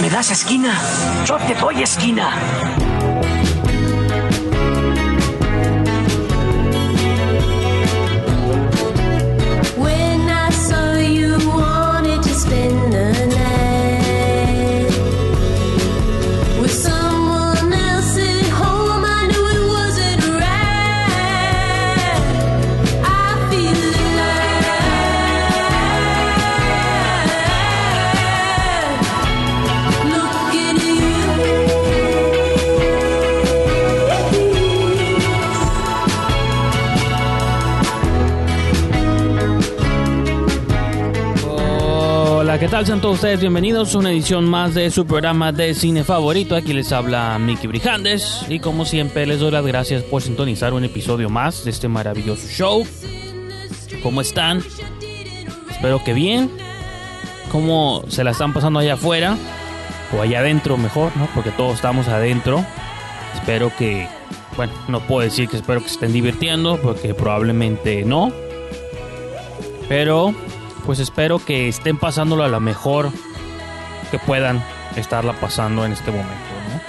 ¿Me das esquina? Yo te doy esquina. Tal? Sean todos ustedes bienvenidos a una edición más de su programa de cine favorito. Aquí les habla Mickey Brijandes y como siempre les doy las gracias por sintonizar un episodio más de este maravilloso show. ¿Cómo están? Espero que bien. ¿Cómo se la están pasando allá afuera? O allá adentro mejor, ¿no? Porque todos estamos adentro. Espero que, bueno, no puedo decir que espero que se estén divirtiendo porque probablemente no. Pero pues espero que estén pasándolo a lo mejor que puedan estarla pasando en este momento, ¿no?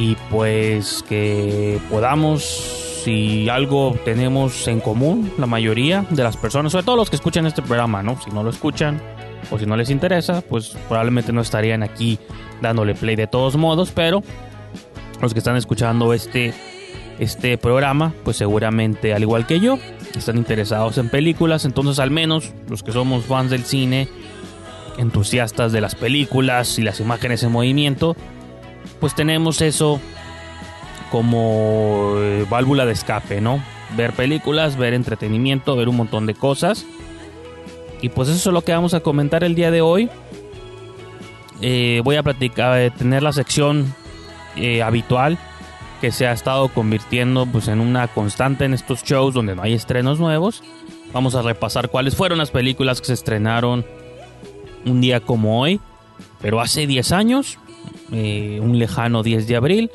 Y pues que podamos, si algo tenemos en común, la mayoría de las personas, sobre todo los que escuchan este programa, ¿no? Si no lo escuchan o si no les interesa, pues probablemente no estarían aquí dándole play de todos modos, pero los que están escuchando este, este programa, pues seguramente al igual que yo, están interesados en películas, entonces al menos los que somos fans del cine, entusiastas de las películas y las imágenes en movimiento, pues tenemos eso como eh, válvula de escape, ¿no? Ver películas, ver entretenimiento, ver un montón de cosas. Y pues eso es lo que vamos a comentar el día de hoy. Eh, voy a platicar, eh, tener la sección habitual que se ha estado convirtiendo pues, en una constante en estos shows donde no hay estrenos nuevos. Vamos a repasar cuáles fueron las películas que se estrenaron un día como hoy, pero hace 10 años, eh, un lejano 10 de abril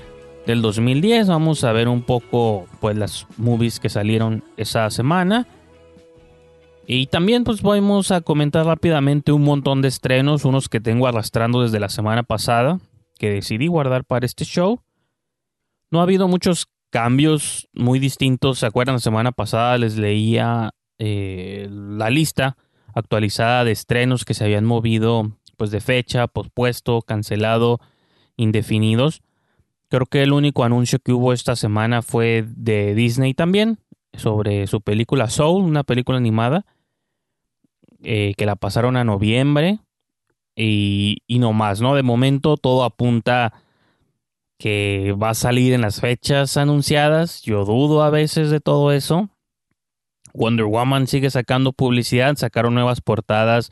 del 2010. Vamos a ver un poco pues las movies que salieron esa semana. Y también pues vamos a comentar rápidamente un montón de estrenos, unos que tengo arrastrando desde la semana pasada, que decidí guardar para este show. No ha habido muchos cambios muy distintos. ¿Se acuerdan? La semana pasada les leía eh, la lista actualizada de estrenos que se habían movido pues de fecha, pospuesto, cancelado, indefinidos. Creo que el único anuncio que hubo esta semana fue de Disney también, sobre su película Soul, una película animada, eh, que la pasaron a noviembre y, y no más, ¿no? De momento todo apunta que va a salir en las fechas anunciadas. Yo dudo a veces de todo eso. Wonder Woman sigue sacando publicidad, sacaron nuevas portadas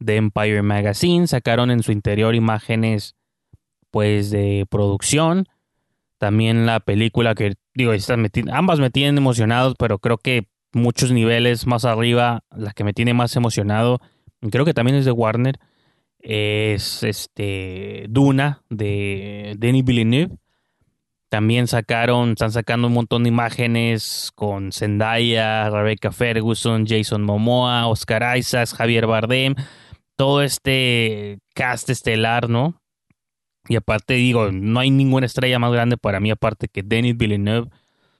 de Empire Magazine, sacaron en su interior imágenes pues de producción. También la película que digo, ambas me tienen emocionados, pero creo que muchos niveles más arriba, la que me tiene más emocionado, creo que también es de Warner, es este Duna de Denis Villeneuve. También sacaron, están sacando un montón de imágenes con Zendaya, Rebecca Ferguson, Jason Momoa, Oscar Isaacs, Javier Bardem, todo este cast estelar, ¿no? Y aparte digo, no hay ninguna estrella más grande para mí aparte que Denis Villeneuve,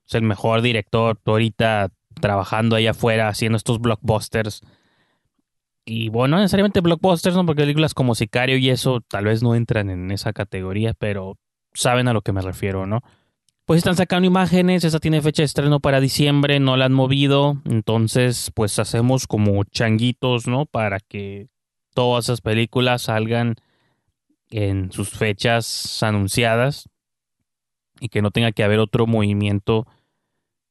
es el mejor director ahorita trabajando allá afuera haciendo estos blockbusters y bueno, no necesariamente blockbusters, ¿no? Porque películas como Sicario y eso tal vez no entran en esa categoría, pero saben a lo que me refiero, ¿no? Pues están sacando imágenes, esa tiene fecha de estreno para diciembre, no la han movido, entonces pues hacemos como changuitos, ¿no? Para que todas esas películas salgan en sus fechas anunciadas y que no tenga que haber otro movimiento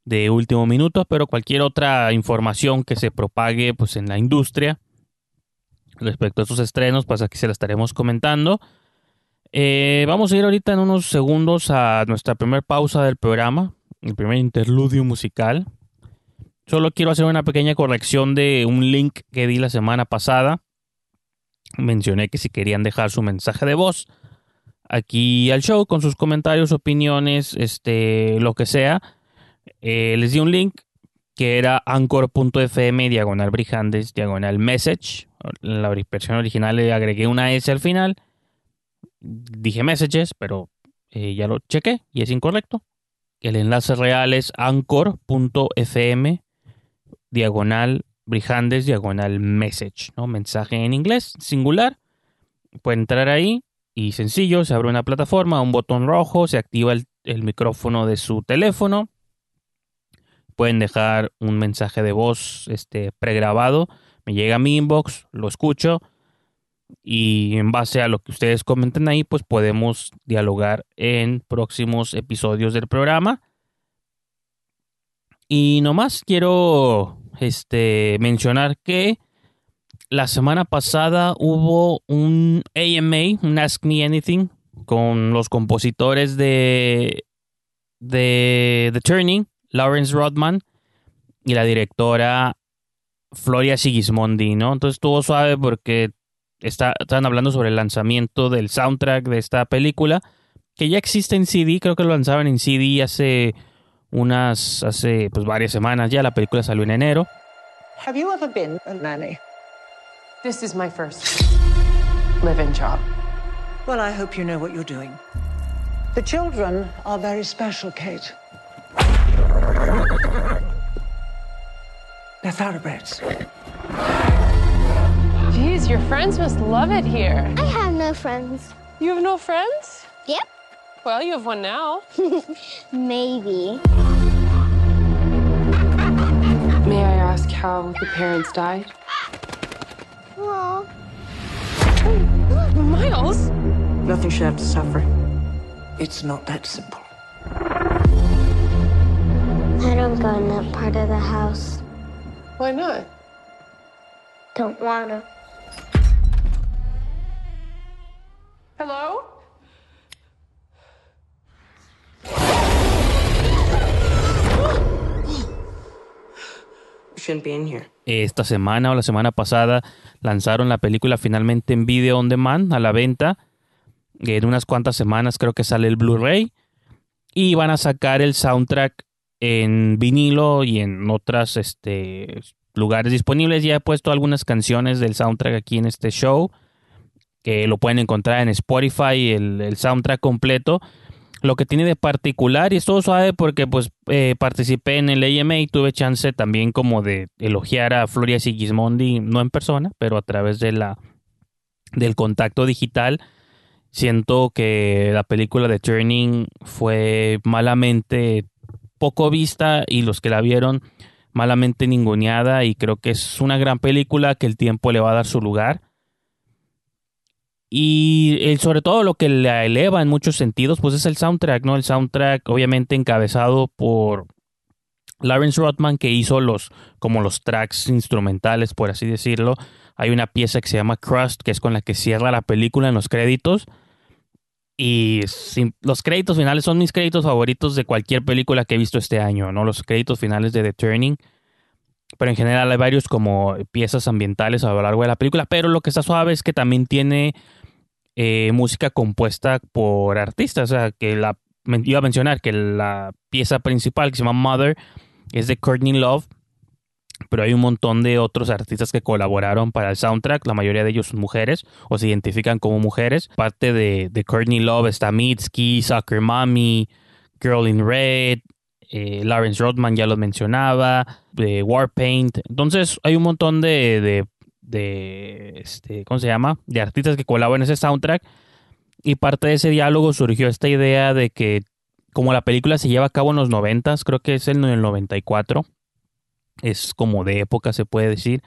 de último minuto, pero cualquier otra información que se propague pues en la industria respecto a estos estrenos, pues aquí se la estaremos comentando. Eh, vamos a ir ahorita en unos segundos a nuestra primera pausa del programa, el primer interludio musical. Solo quiero hacer una pequeña corrección de un link que di la semana pasada. Mencioné que si querían dejar su mensaje de voz aquí al show con sus comentarios, opiniones, este, lo que sea, eh, les di un link que era anchor.fm diagonal brijandes diagonal message. En la versión original le agregué una S al final. Dije messages, pero eh, ya lo chequé y es incorrecto. El enlace real es anchor.fm diagonal brijandes diagonal message, ¿no? Mensaje en inglés, singular. Pueden entrar ahí y sencillo, se abre una plataforma, un botón rojo, se activa el, el micrófono de su teléfono pueden dejar un mensaje de voz este, pregrabado. Me llega a mi inbox, lo escucho y en base a lo que ustedes comenten ahí, pues podemos dialogar en próximos episodios del programa. Y nomás quiero este, mencionar que la semana pasada hubo un AMA, un Ask Me Anything, con los compositores de, de The Turning Lawrence Rodman y la directora Floria Sigismondi, ¿no? Entonces estuvo suave porque está, están hablando sobre el lanzamiento del soundtrack de esta película, que ya existe en CD, creo que lo lanzaron en CD hace unas, hace pues varias semanas ya, la película salió en enero. Have you ever been a nanny? This is my first live-in job. Well, I hope you know what you're doing. The children are very special, Kate. They're thoroughbreds. Geez, your friends must love it here. I have no friends. You have no friends? Yep, Well, you have one now. maybe. May I ask how the parents died? Well, Miles? Nothing should have to suffer. It's not that simple. I don't go in that part of the house. Why not? Don't wanna. Hello? You shouldn't be in here. Esta semana o la semana pasada lanzaron la película finalmente en video on demand a la venta. En unas cuantas semanas creo que sale el Blu-ray. Y van a sacar el soundtrack en vinilo y en otros este, lugares disponibles. Ya he puesto algunas canciones del soundtrack aquí en este show. Que lo pueden encontrar en Spotify, el, el soundtrack completo. Lo que tiene de particular, y esto suave porque pues eh, participé en el AMA y tuve chance también como de elogiar a Floria Sigismondi, no en persona, pero a través de la, del contacto digital. Siento que la película de Turning fue malamente poco vista y los que la vieron malamente ninguneada y creo que es una gran película que el tiempo le va a dar su lugar. Y sobre todo lo que la eleva en muchos sentidos, pues es el soundtrack, ¿no? El soundtrack obviamente encabezado por Lawrence Rodman que hizo los como los tracks instrumentales, por así decirlo. Hay una pieza que se llama Crust, que es con la que cierra la película en los créditos. Y los créditos finales son mis créditos favoritos de cualquier película que he visto este año, ¿no? Los créditos finales de The Turning. Pero en general hay varios como piezas ambientales a lo largo de la película. Pero lo que está suave es que también tiene eh, música compuesta por artistas. O sea, que la iba a mencionar que la pieza principal que se llama Mother es de Courtney Love. Pero hay un montón de otros artistas que colaboraron para el soundtrack. La mayoría de ellos son mujeres o se identifican como mujeres. Parte de, Courtney Love está Mitski, Soccer Mommy, Girl in Red, eh, Lawrence Rodman ya los mencionaba, de Warpaint. Entonces hay un montón de, de, de, este, ¿cómo se llama? De artistas que colaboran en ese soundtrack. Y parte de ese diálogo surgió esta idea de que como la película se lleva a cabo en los 90, creo que es en el 94, es como de época se puede decir.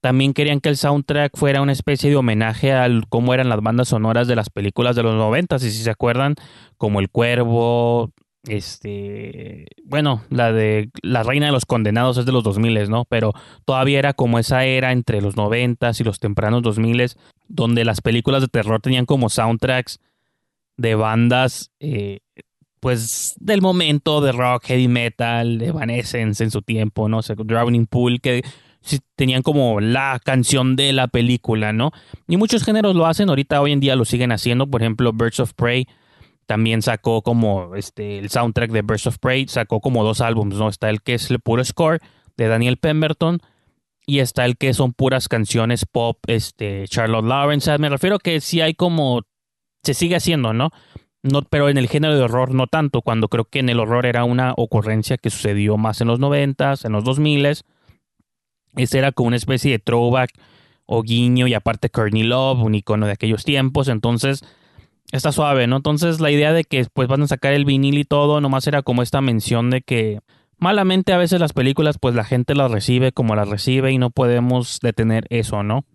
También querían que el soundtrack fuera una especie de homenaje a cómo eran las bandas sonoras de las películas de los 90, y si se acuerdan, como El Cuervo, este, bueno, la de La Reina de los Condenados es de los 2000, ¿no? Pero todavía era como esa era entre los 90 y los tempranos 2000 donde las películas de terror tenían como soundtracks de bandas, eh, pues del momento de rock, heavy metal, Evanescence en su tiempo, ¿no? O sea, Drowning Pool, que tenían como la canción de la película, ¿no? Y muchos géneros lo hacen, ahorita hoy en día lo siguen haciendo, por ejemplo, Birds of Prey También sacó como este, el soundtrack de Birds of Prey, sacó como dos álbumes, ¿no? Está el que es el puro score de Daniel Pemberton y está el que son puras canciones pop, este, Charlotte Lawrence. Me refiero que sí hay como, se sigue haciendo, ¿no? No, pero en el género de horror no tanto, cuando creo que en el horror era una ocurrencia que sucedió más en los noventas, en los dos miles. Ese era como una especie de throwback o guiño y aparte Courtney Love, un icono de aquellos tiempos, entonces está suave, ¿no? Entonces la idea de que pues van a sacar el vinil y todo, nomás era como esta mención de que malamente a veces las películas pues la gente las recibe como las recibe y no podemos detener eso, ¿no?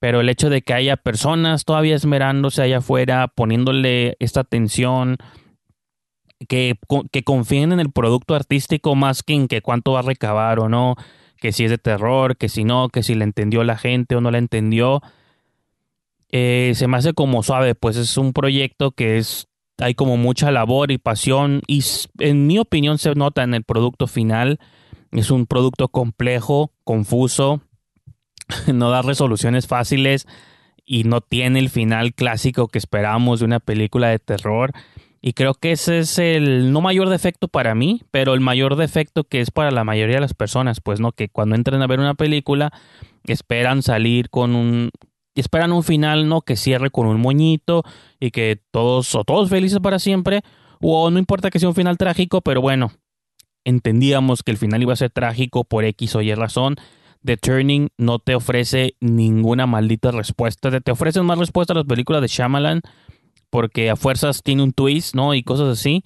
Pero el hecho de que haya personas todavía esmerándose allá afuera, poniéndole esta atención, que, que confíen en el producto artístico más que en que cuánto va a recabar o no, que si es de terror, que si no, que si la entendió la gente o no la entendió. Eh, se me hace como suave, pues es un proyecto que es hay como mucha labor y pasión y en mi opinión se nota en el producto final. Es un producto complejo, confuso, no da resoluciones fáciles y no tiene el final clásico que esperamos de una película de terror. Y creo que ese es el no mayor defecto para mí, pero el mayor defecto que es para la mayoría de las personas, pues no, que cuando entran a ver una película esperan salir con un, esperan un final, ¿no? Que cierre con un moñito y que todos o todos felices para siempre. O no importa que sea un final trágico, pero bueno, entendíamos que el final iba a ser trágico por X o Y razón. The Turning no te ofrece ninguna maldita respuesta. Te, ofrecen más respuestas a las películas de Shyamalan porque a fuerzas tiene un twist, ¿no? Y cosas así.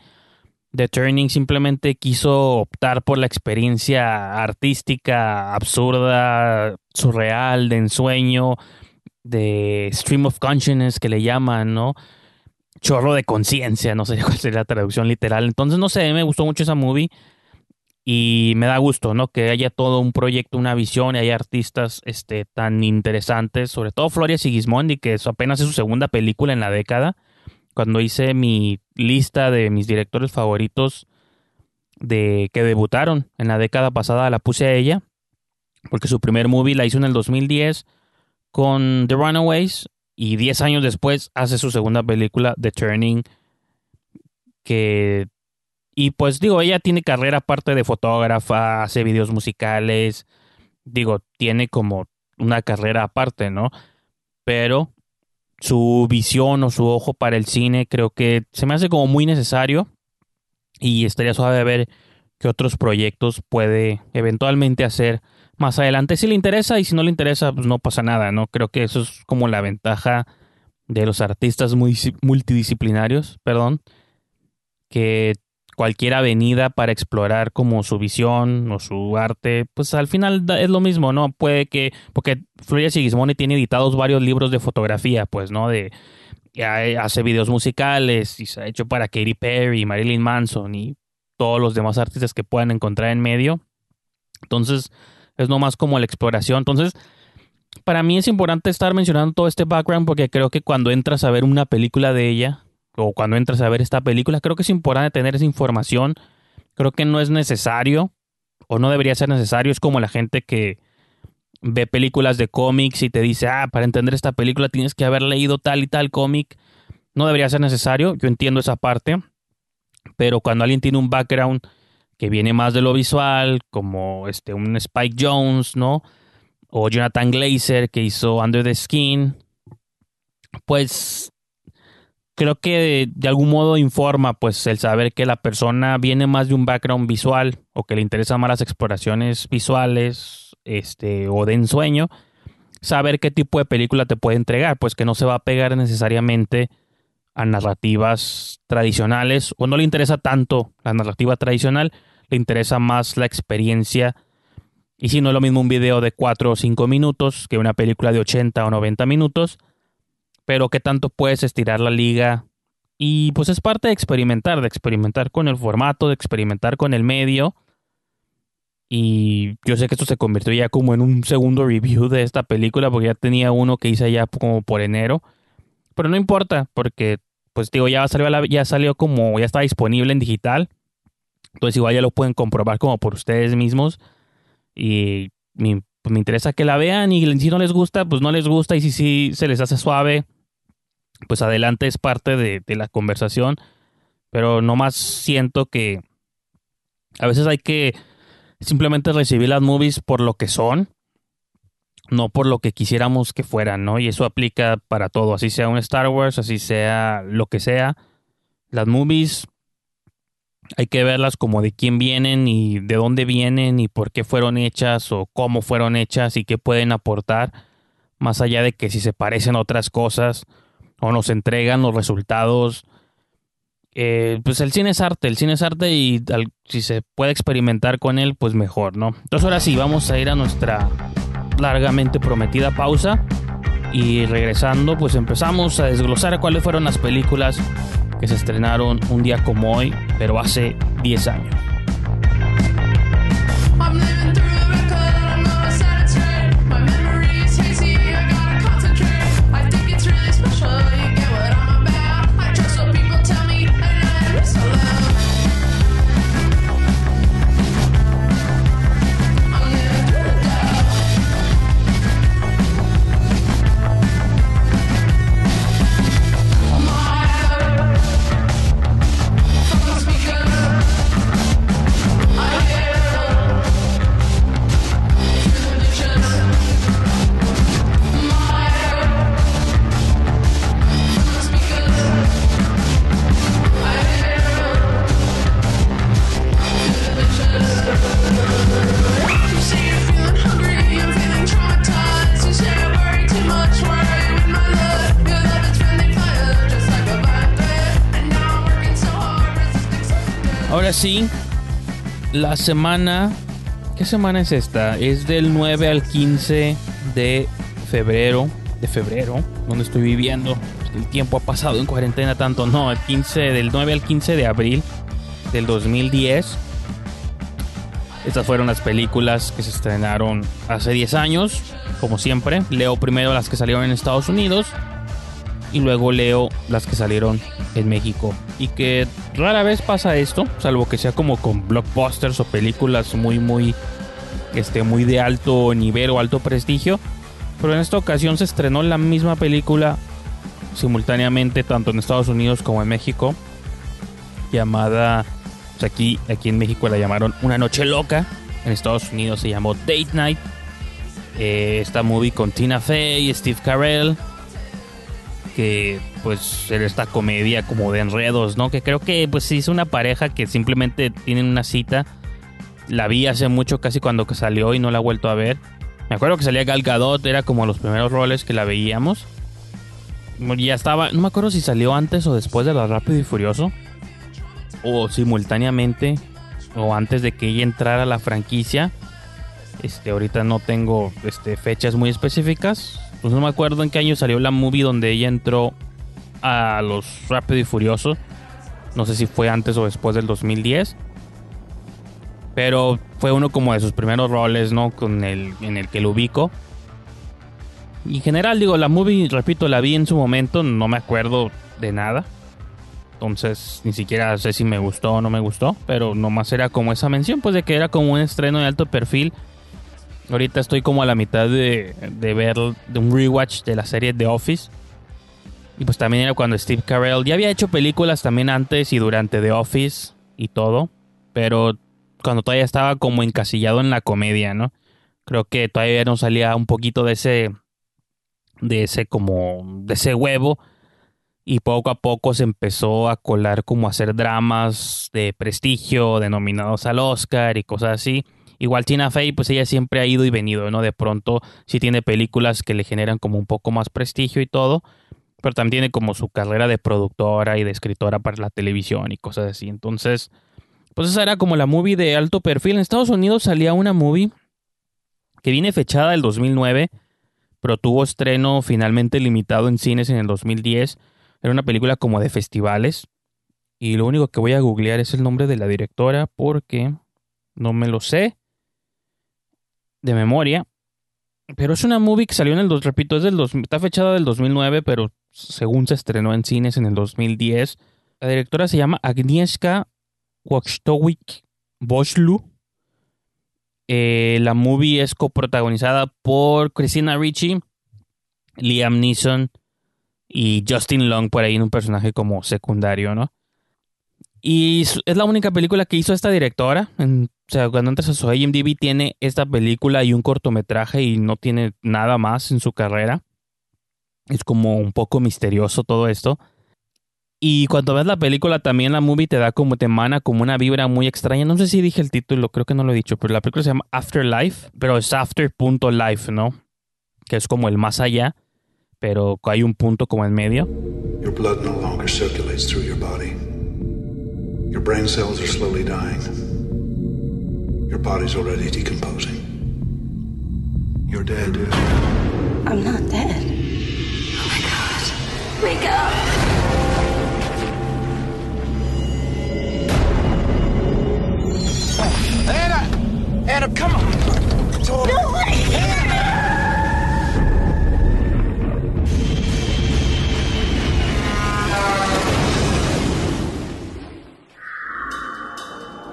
The Turning simplemente quiso optar por la experiencia artística absurda, surreal, de ensueño, de stream of consciousness que le llaman, ¿no? Chorro de conciencia, no sé cuál sería la traducción literal. Entonces, no sé, me gustó mucho esa movie y me da gusto, ¿no? Que haya todo un proyecto, una visión y haya artistas este, tan interesantes, sobre todo Floria Sigismondi, que es apenas es su segunda película en la década. Cuando hice mi lista de mis directores favoritos de que debutaron en la década pasada, la puse a ella, porque su primer movie la hizo en el 2010 con The Runaways y 10 años después hace su segunda película, The Turning, que... Y pues digo, ella tiene carrera aparte de fotógrafa, hace videos musicales, digo, tiene como una carrera aparte, ¿no? Pero su visión o su ojo para el cine creo que se me hace como muy necesario y estaría suave ver qué otros proyectos puede eventualmente hacer más adelante si le interesa y si no le interesa, pues no pasa nada, ¿no? Creo que eso es como la ventaja de los artistas muy multidisciplinarios, perdón, que cualquier avenida para explorar como su visión o su arte, pues al final es lo mismo, ¿no? Puede que, porque Floria Sigismondi tiene editados varios libros de fotografía, pues, ¿no? De, hace videos musicales y se ha hecho para Katy Perry, Marilyn Manson y todos los demás artistas que puedan encontrar en medio. Entonces, es nomás como la exploración. Entonces, para mí es importante estar mencionando todo este background porque creo que cuando entras a ver una película de ella, o cuando entras a ver esta película, creo que es importante tener esa información. Creo que no es necesario, o no debería ser necesario. Es como la gente que ve películas de cómics y te dice, ah, para entender esta película tienes que haber leído tal y tal cómic. No debería ser necesario, yo entiendo esa parte, pero cuando alguien tiene un background que viene más de lo visual, como este, un Spike Jones, ¿no? O Jonathan Glazer, que hizo Under the Skin, pues creo que de, algún modo informa pues el saber que la persona viene más de un background visual o que le interesan más las exploraciones visuales este o de ensueño saber qué tipo de película te puede entregar pues que no se va a pegar necesariamente a narrativas tradicionales o no le interesa tanto la narrativa tradicional le interesa más la experiencia. Y si no es lo mismo un video de 4 o 5 minutos que una película de 80 o 90 minutos, pero que tanto puedes estirar la liga. Y pues es parte de experimentar, de experimentar con el formato, de experimentar con el medio. Y yo sé que esto se convirtió ya como en un segundo review de esta película, porque ya tenía uno que hice ya como por enero. Pero no importa, porque pues digo, ya salió, ya salió como, ya está disponible en digital. Entonces igual ya lo pueden comprobar como por ustedes mismos. Y me, pues me interesa que la vean y si no les gusta, pues no les gusta y si sí se les hace suave, pues adelante es parte de, la conversación. Pero nomás siento que a veces hay que simplemente recibir las movies por lo que son, no por lo que quisiéramos que fueran, ¿no? Y eso aplica para todo, así sea un Star Wars, así sea lo que sea. Las movies hay que verlas como de quién vienen y de dónde vienen y por qué fueron hechas o cómo fueron hechas y qué pueden aportar, más allá de que si se parecen a otras cosas o nos entregan los resultados eh, pues el cine es arte, el cine es arte y si se puede experimentar con él, pues mejor, ¿no? Entonces ahora sí, vamos a ir a nuestra largamente prometida pausa y regresando, pues empezamos a desglosar cuáles fueron las películas que se estrenaron un día como hoy, pero hace 10 años. Sí, la semana... ¿Qué semana es esta? Es del 9 al 15 de febrero. De febrero, donde estoy viviendo. El tiempo ha pasado en cuarentena tanto. No, el 15, del 9 al 15 de abril del 2010. Estas fueron las películas que se estrenaron hace 10 años. Como siempre, leo primero las que salieron en Estados Unidos y luego leo las que salieron en México. Y que rara vez pasa esto, salvo que sea como con blockbusters o películas muy, muy, este, muy de alto nivel o alto prestigio. Pero en esta ocasión se estrenó la misma película simultáneamente tanto en Estados Unidos como en México. Llamada, pues aquí, aquí en México la llamaron Una Noche Loca. En Estados Unidos se llamó Date Night. Eh, esta movie con Tina Fey y Steve Carell que pues era esta comedia como de enredos, ¿no? Que creo que pues es una pareja que simplemente tienen una cita. La vi hace mucho, casi cuando salió y no la he vuelto a ver. Me acuerdo que salía Gal Gadot, era como los primeros roles que la veíamos. Ya estaba, no me acuerdo si salió antes o después de la Rápido y Furioso. O simultáneamente, o antes de que ella entrara a la franquicia. Este, ahorita no tengo este, fechas muy específicas pues no me acuerdo en qué año salió la movie donde ella entró a los Rápido y Furioso. No sé si fue antes o después del 2010. Pero fue uno como de sus primeros roles, ¿no? Con el, en el que lo ubico. Y en general, digo, la movie, repito, la vi en su momento, no me acuerdo de nada. Entonces, ni siquiera sé si me gustó o no me gustó. Pero nomás era como esa mención, pues de que era como un estreno de alto perfil Ahorita estoy como a la mitad de, ver de un rewatch de la serie The Office. Y pues también era cuando Steve Carell ya había hecho películas también antes y durante The Office y todo. Pero cuando todavía estaba como encasillado en la comedia, ¿no? Creo que todavía no salía un poquito de ese. de ese como. de ese huevo. Y poco a poco se empezó a colar como a hacer dramas de prestigio, denominados al Oscar y cosas así. Igual Tina Fey, pues ella siempre ha ido y venido, ¿no? De pronto sí tiene películas que le generan como un poco más prestigio y todo, pero también tiene como su carrera de productora y de escritora para la televisión y cosas así. Entonces, pues esa era como la movie de alto perfil. En Estados Unidos salía una movie que viene fechada el 2009, pero tuvo estreno finalmente limitado en cines en el 2010. Era una película como de festivales. Y lo único que voy a googlear es el nombre de la directora porque no me lo sé de memoria. Pero es una movie que salió en el, repito, es del está fechada del 2009, pero según se estrenó en cines en el 2010. La directora se llama Agnieszka Wojtowicz Boschlu. Eh, la movie es coprotagonizada por Christina Ricci, Liam Neeson y Justin Long por ahí en un personaje como secundario, ¿no? Y es la única película que hizo esta directora. En- o sea, cuando entras a su IMDb tiene esta película y un cortometraje y no tiene nada más en su carrera. Es como un poco misterioso todo esto. Y cuando ves la película también la movie te da como, te emana como una vibra muy extraña. No sé si dije el título, creo que no lo he dicho, pero la película se llama Afterlife, pero es after.life, ¿no? Que es como el más allá, pero hay un punto como en medio. Your blood no longer circulates through your body. Your brain cells are slowly. Your body's already decomposing. You're dead. I'm not dead. Oh my god. Wake up. Anna! Anna, come on! It's all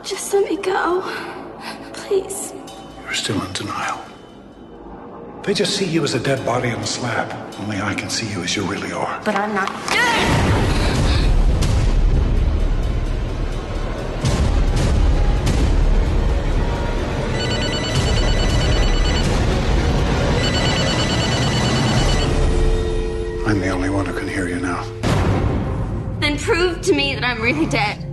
Just let me go. Please. You're still in denial. They just see you as a dead body on a slab. Only I can see you as you really are. But I'm not. dead! I'm the only one who can hear you now. Then prove to me that I'm really dead.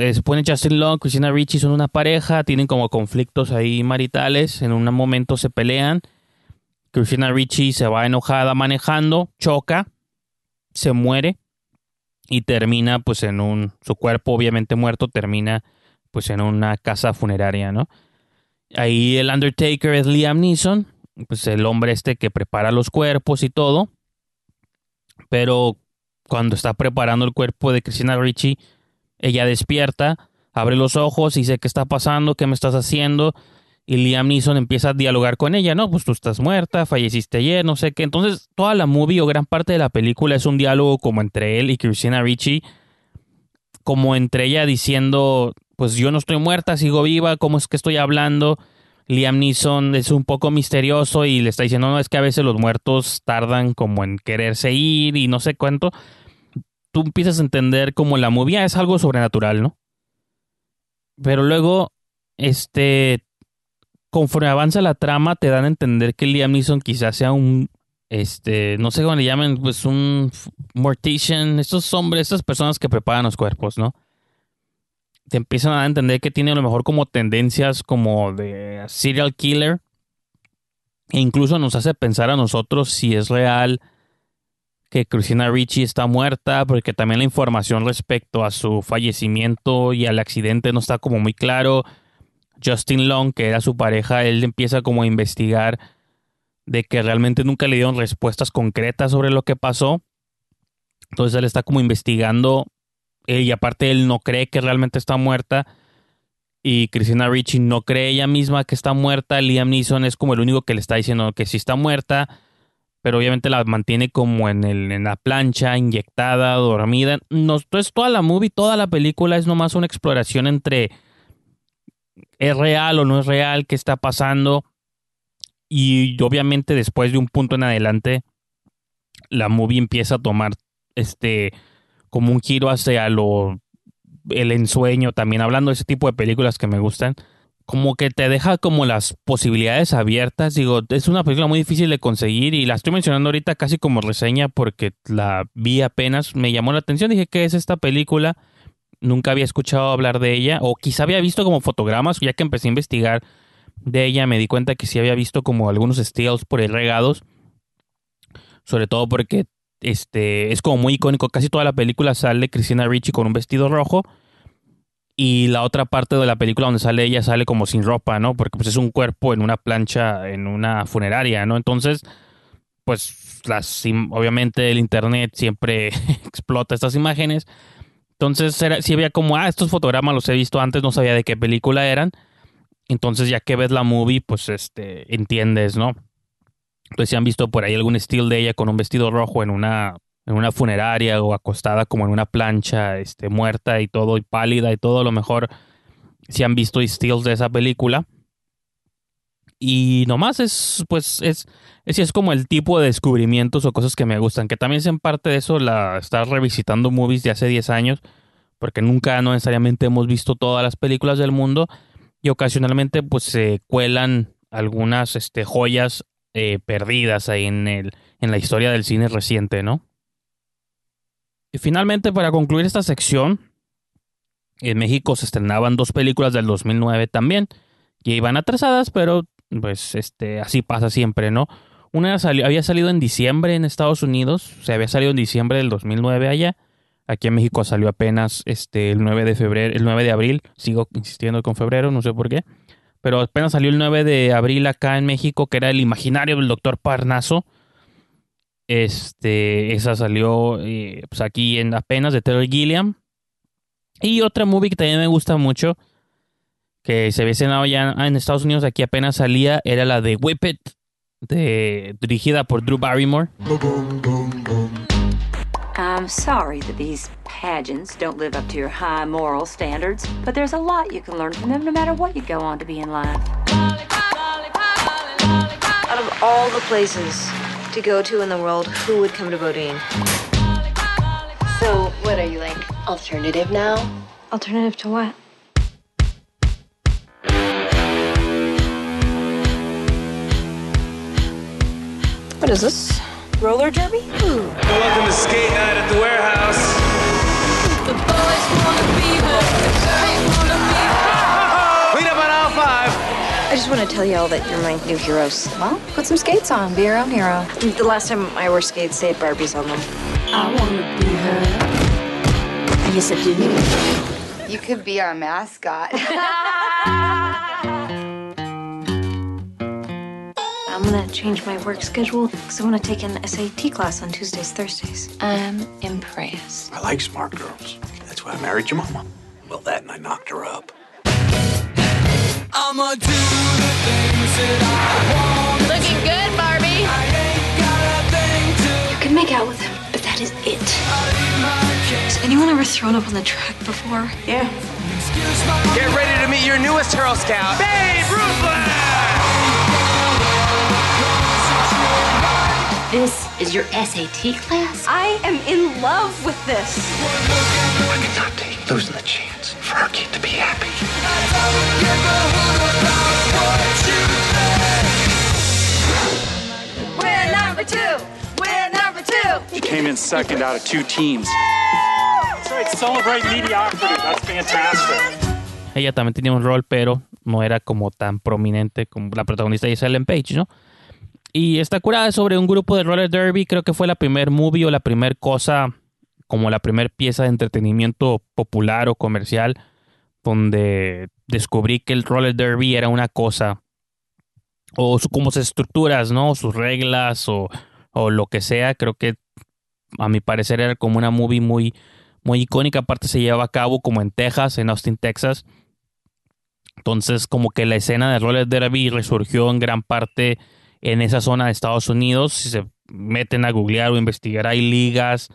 Eh, se pone Justin Long, Christina Ricci son una pareja, tienen como conflictos ahí maritales, en un momento se pelean, Christina Ricci se va enojada manejando, choca, se muere y termina pues en un, su cuerpo obviamente muerto termina pues en una casa funeraria, ¿no? Ahí el Undertaker es Liam Neeson, pues el hombre este que prepara los cuerpos y todo, pero cuando está preparando el cuerpo de Christina Ricci, ella despierta, abre los ojos y dice, ¿qué está pasando? ¿Qué me estás haciendo? Y Liam Neeson empieza a dialogar con ella, ¿no? Pues tú estás muerta, falleciste ayer, no sé qué. Entonces, toda la movie o gran parte de la película es un diálogo como entre él y Christina Ricci, como entre ella diciendo, pues yo no estoy muerta, sigo viva, ¿cómo es que estoy hablando? Liam Neeson es un poco misterioso y le está diciendo, no, es que a veces los muertos tardan como en quererse ir y no sé cuánto tú empiezas a entender como la movie es algo sobrenatural, ¿no? Pero luego, este, conforme avanza la trama, te dan a entender que Liam Neeson quizás sea un, este, no sé cómo le llaman, pues un mortician, estos hombres, estas personas que preparan los cuerpos, ¿no? Te empiezan a entender que tiene a lo mejor como tendencias como de serial killer. E incluso nos hace pensar a nosotros si es real que Christina Ricci está muerta, porque también la información respecto a su fallecimiento y al accidente no está como muy claro. Justin Long, que era su pareja, él empieza como a investigar de que realmente nunca le dieron respuestas concretas sobre lo que pasó. Entonces él está como investigando eh, y aparte él no cree que realmente está muerta y Christina Ricci no cree ella misma que está muerta. Liam Neeson es como el único que le está diciendo que sí está muerta pero obviamente la mantiene como en, el, en la plancha, inyectada, dormida. Entonces toda la movie, toda la película es nomás una exploración entre es real o no es real, qué está pasando. Y obviamente después de un punto en adelante, la movie empieza a tomar este como un giro hacia lo el ensueño, también hablando de ese tipo de películas que me gustan como que te deja como las posibilidades abiertas. Digo, es una película muy difícil de conseguir y la estoy mencionando ahorita casi como reseña porque la vi apenas, me llamó la atención, dije, ¿qué es esta película? Nunca había escuchado hablar de ella o quizá había visto como fotogramas, ya que empecé a investigar de ella me di cuenta que sí había visto como algunos stills por ahí regados, sobre todo porque este es como muy icónico, casi toda la película sale Christina Ricci con un vestido rojo y la otra parte de la película donde sale ella sale como sin ropa, ¿no? Porque pues es un cuerpo en una plancha, en una funeraria, ¿no? Entonces, pues las obviamente el internet siempre explota estas imágenes. Entonces, era, si había como, ah, estos fotogramas los he visto antes, no sabía de qué película eran. Entonces, ya que ves la movie, pues este entiendes, ¿no? Entonces, si han visto por ahí algún estilo de ella con un vestido rojo en una en una funeraria o acostada como en una plancha, este, muerta y todo, y pálida y todo, a lo mejor si han visto stills de esa película. Y nomás es, pues, es, es, es como el tipo de descubrimientos o cosas que me gustan, que también es en parte de eso, la estar revisitando movies de hace 10 años, porque nunca no necesariamente hemos visto todas las películas del mundo y ocasionalmente pues se cuelan algunas este, joyas eh, perdidas ahí en, el, en la historia del cine reciente, ¿no? Y finalmente, para concluir esta sección, en México se estrenaban dos películas del 2009 también, que iban atrasadas, pero pues este, así pasa siempre, ¿no? Una había salido en diciembre en Estados Unidos, se había salido en diciembre del 2009 allá. Aquí en México salió apenas este, el 9 de febrero, el 9 de abril. Sigo insistiendo con febrero, no sé por qué. Pero apenas salió el 9 de abril acá en México, que era el imaginario del doctor Parnaso. Este, esa salió eh, pues aquí en apenas de Terry Gilliam. Y otra movie que también me gusta mucho, que se había estrenado ya en Estados Unidos, aquí apenas salía, era la de Whip It, de, dirigida por Drew Barrymore. I'm sorry that these pageants don't live up to your high moral standards, but there's a lot you can learn from them no matter what you go on to be in life. Out of all the places to go to in the world, who would come to Bodine? So, what are you like? Alternative now? Alternative to what? What is this? Roller derby? Ooh. Welcome to skate night at the warehouse. I just want to tell y'all that you're my new heroes. Well, put some skates on. Be your own hero. The last time I wore skates, they had Barbies on them. I wanna be her. Yes, I do. You could be our mascot. I'm gonna change my work schedule because I want to take an SAT class on Tuesdays, Thursdays. I'm impressed. I like smart girls. That's why I married your mama. Well, that and I knocked her up. I'ma do the things that I want. Looking good, Barbie. You can make out with him, but that is it. Has anyone ever thrown up on the track before? Yeah. Get ready to meet your newest Girl Scout, Babe Ruthless! This is your SAT class? I am in love with this. I cannot take losing the chance for our kid to be happy. We're number two. We're number two. She came in second out of two teams. That's right, celebrate mediocrity. That's fantastic. Ella también tenía un rol, pero no era como tan prominente como la protagonista de Ellen Page, ¿no? Y está curada sobre un grupo de roller derby. Creo que fue la primer movie o la primer cosa, como la primer pieza de entretenimiento popular o comercial, donde descubrí que el roller derby era una cosa, o su, como sus estructuras, ¿no? Sus reglas o, o lo que sea. Creo que a mi parecer era como una movie muy, muy icónica. Aparte se llevaba a cabo como en Texas, en Austin, Texas. Entonces como que la escena de roller derby resurgió en gran parte en esa zona de Estados Unidos. Si se meten a googlear o investigar, hay ligas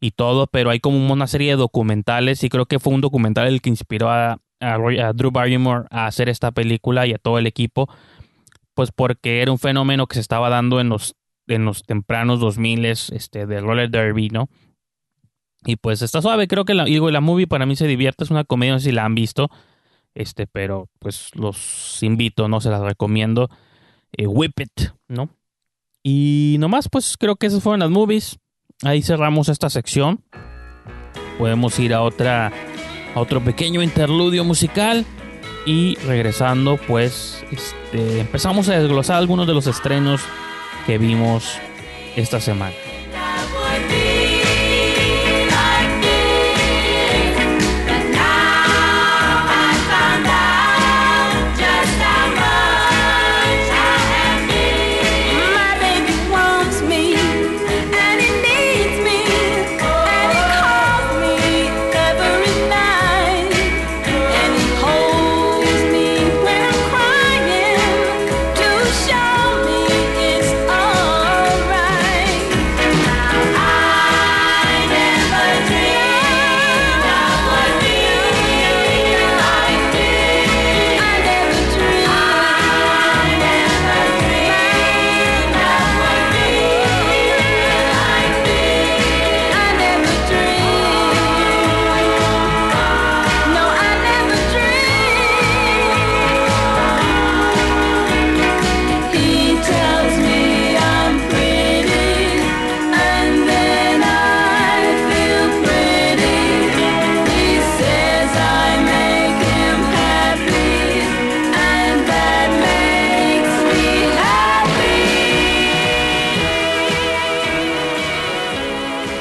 y todo, pero hay como una serie de documentales y creo que fue un documental el que inspiró a, Drew Barrymore a hacer esta película y a todo el equipo, pues porque era un fenómeno que se estaba dando en los, en los tempranos 2000 este, de roller derby, ¿no? Y pues está suave, creo que la, digo, movie para mí se divierte, es una comedia, no sé si la han visto, este, pero pues los invito, no se las recomiendo eh, Whip It, ¿no? Y nomás, pues creo que esas fueron las movies. Ahí cerramos esta sección. Podemos ir a otra a otro pequeño interludio musical y regresando, pues este, empezamos a desglosar algunos de los estrenos que vimos esta semana.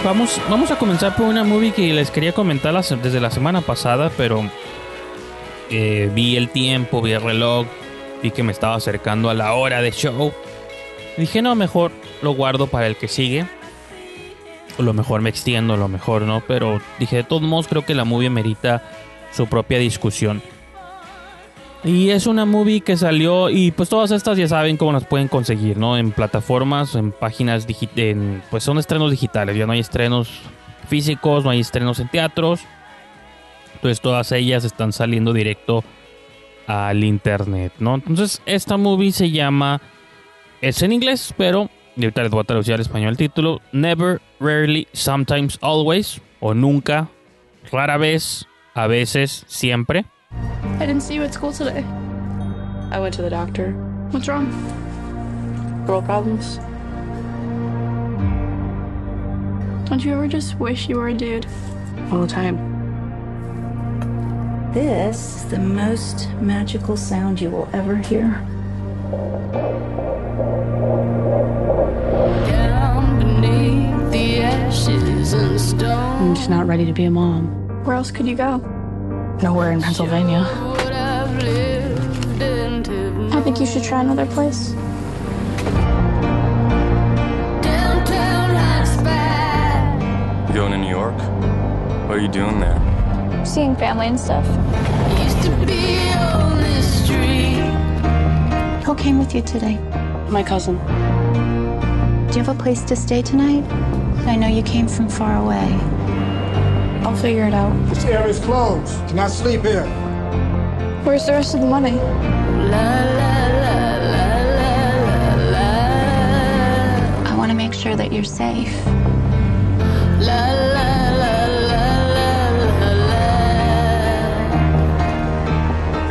Vamos, vamos a comenzar por una movie que les quería comentar desde la semana pasada, pero eh, vi el tiempo, vi el reloj, vi que me estaba acercando a la hora de show. Dije, no, mejor lo guardo para el que sigue. O lo mejor me extiendo, lo mejor no. Pero dije, de todos modos, creo que la movie merita su propia discusión. Y es una movie que salió y pues todas estas ya saben cómo las pueden conseguir, ¿no? En plataformas, en páginas digitales, pues son estrenos digitales, ya no hay estrenos físicos, no hay estrenos en teatros. Entonces todas ellas están saliendo directo al internet, ¿no? Entonces esta movie se llama, es en inglés, pero ahorita les voy a traducir al español el título, Never, Rarely, Sometimes, Always, o nunca, rara vez, a veces, siempre. I didn't see you at school today. I went to the doctor. What's wrong? Girl problems. Don't you ever just wish you were a dude? All the time. This is the most magical sound you will ever hear. Down beneath the ashes and stone. I'm just not ready to be a mom. Where else could you go? Nowhere in Pennsylvania. I think you should try another place. You going to New York? What are you doing there? Seeing family and stuff. Who came with you today? My cousin. Do you have a place to stay tonight? I know you came from far away. I'll figure it out. This area is closed. Cannot sleep here. Where's the rest of the money? I want to make sure that you're safe.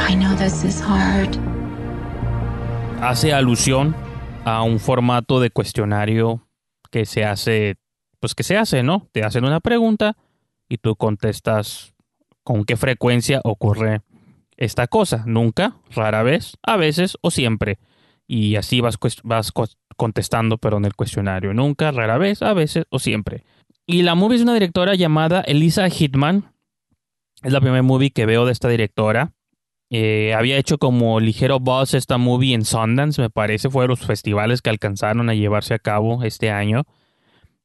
I know this is hard. Hace alusión a un formato de cuestionario que se hace, pues que se hace, ¿no? Te hacen una pregunta y tú contestas con qué frecuencia ocurre esta cosa. Nunca, rara vez, a veces o siempre. Y así vas, vas contestando, en el cuestionario. Nunca, rara vez, a veces o siempre. Y la movie es una directora llamada Elisa Hitman. Es la primera movie que veo de esta directora. Eh, había hecho como ligero buzz esta movie en Sundance, me parece. Fue de los festivales que alcanzaron a llevarse a cabo este año.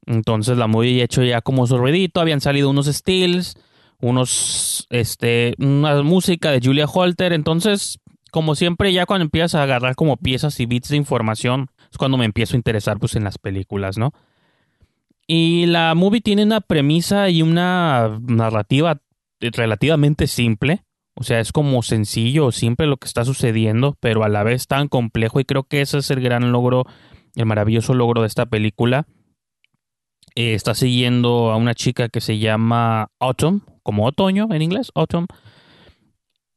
Entonces la movie hecho ya como su ruidito. Habían salido unos stills, unos, este, una música de Julia Holter. Entonces, como siempre, ya cuando empiezas a agarrar como piezas y bits de información, es cuando me empiezo a interesar pues en las películas, ¿no? Y la movie tiene una premisa y una narrativa relativamente simple. O sea, es como sencillo, simple lo que está sucediendo, pero a la vez tan complejo. Y creo que ese es el gran logro, el maravilloso logro de esta película. Eh, está siguiendo a una chica que se llama Autumn, como otoño en inglés, Autumn.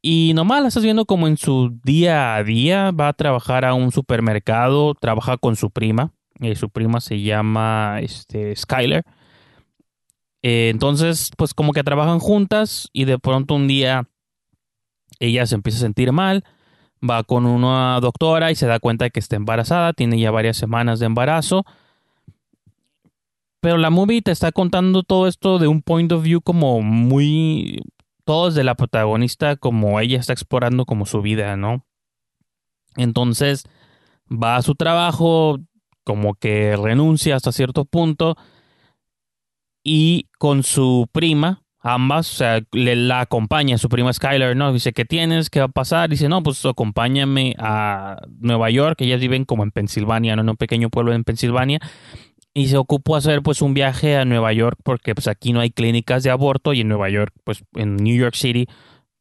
Y nomás la estás viendo como en su día a día. Va a trabajar a un supermercado, trabaja con su prima. Eh, su prima se llama este, Skyler. Eh, entonces, pues como que trabajan juntas y de pronto un día ella se empieza a sentir mal. Va con una doctora y se da cuenta de que está embarazada. Tiene ya varias semanas de embarazo. Pero la movie te está contando todo esto de un point of view como muy... Todo desde la protagonista, como ella está explorando como su vida, ¿no? Entonces va a su trabajo, como que renuncia hasta cierto punto y con su prima, ambas, o sea, le, la acompaña su prima Skyler, ¿no? Dice, ¿qué tienes? ¿Qué va a pasar? Dice, no, pues acompáñame a Nueva York, ellas viven como en Pensilvania, ¿no? En un pequeño pueblo en Pensilvania. Y se ocupó hacer pues un viaje a Nueva York porque pues aquí no hay clínicas de aborto y en Nueva York, pues en New York City,